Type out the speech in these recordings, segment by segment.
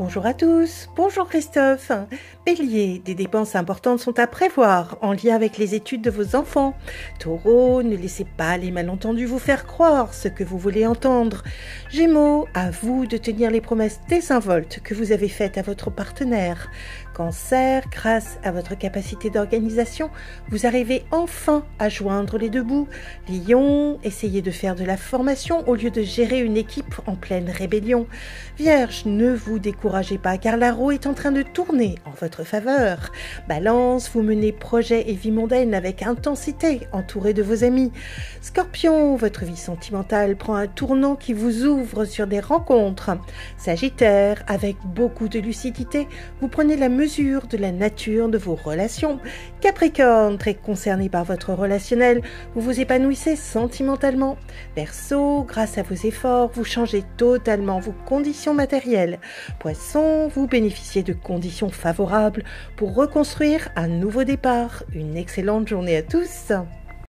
Bonjour à tous, bonjour Christophe. Bélier, des dépenses importantes sont à prévoir en lien avec les études de vos enfants. Taureau, ne laissez pas les malentendus vous faire croire ce que vous voulez entendre. Gémeaux, à vous de tenir les promesses désinvoltes que vous avez faites à votre partenaire. Cancer, grâce à votre capacité d'organisation, vous arrivez enfin à joindre les deux bouts. Lion, essayez de faire de la formation au lieu de gérer une équipe en pleine rébellion. Vierge, ne vous découragez pas car la roue est en train de tourner en votre faveur. Balance, vous menez projet et vie mondaine avec intensité, entouré de vos amis. Scorpion, votre vie sentimentale prend un tournant qui vous ouvre sur des rencontres. Sagittaire, avec beaucoup de lucidité, vous prenez la mesure de la nature de vos relations. Capricorne, très concerné par votre relationnel, vous vous épanouissez sentimentalement. Verseau, grâce à vos efforts, vous changez totalement vos conditions matérielles. Vous bénéficiez de conditions favorables pour reconstruire un nouveau départ. Une excellente journée à tous.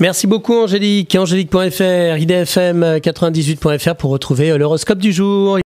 Merci beaucoup Angélique. Angélique.fr, idfm98.fr pour retrouver l'horoscope du jour.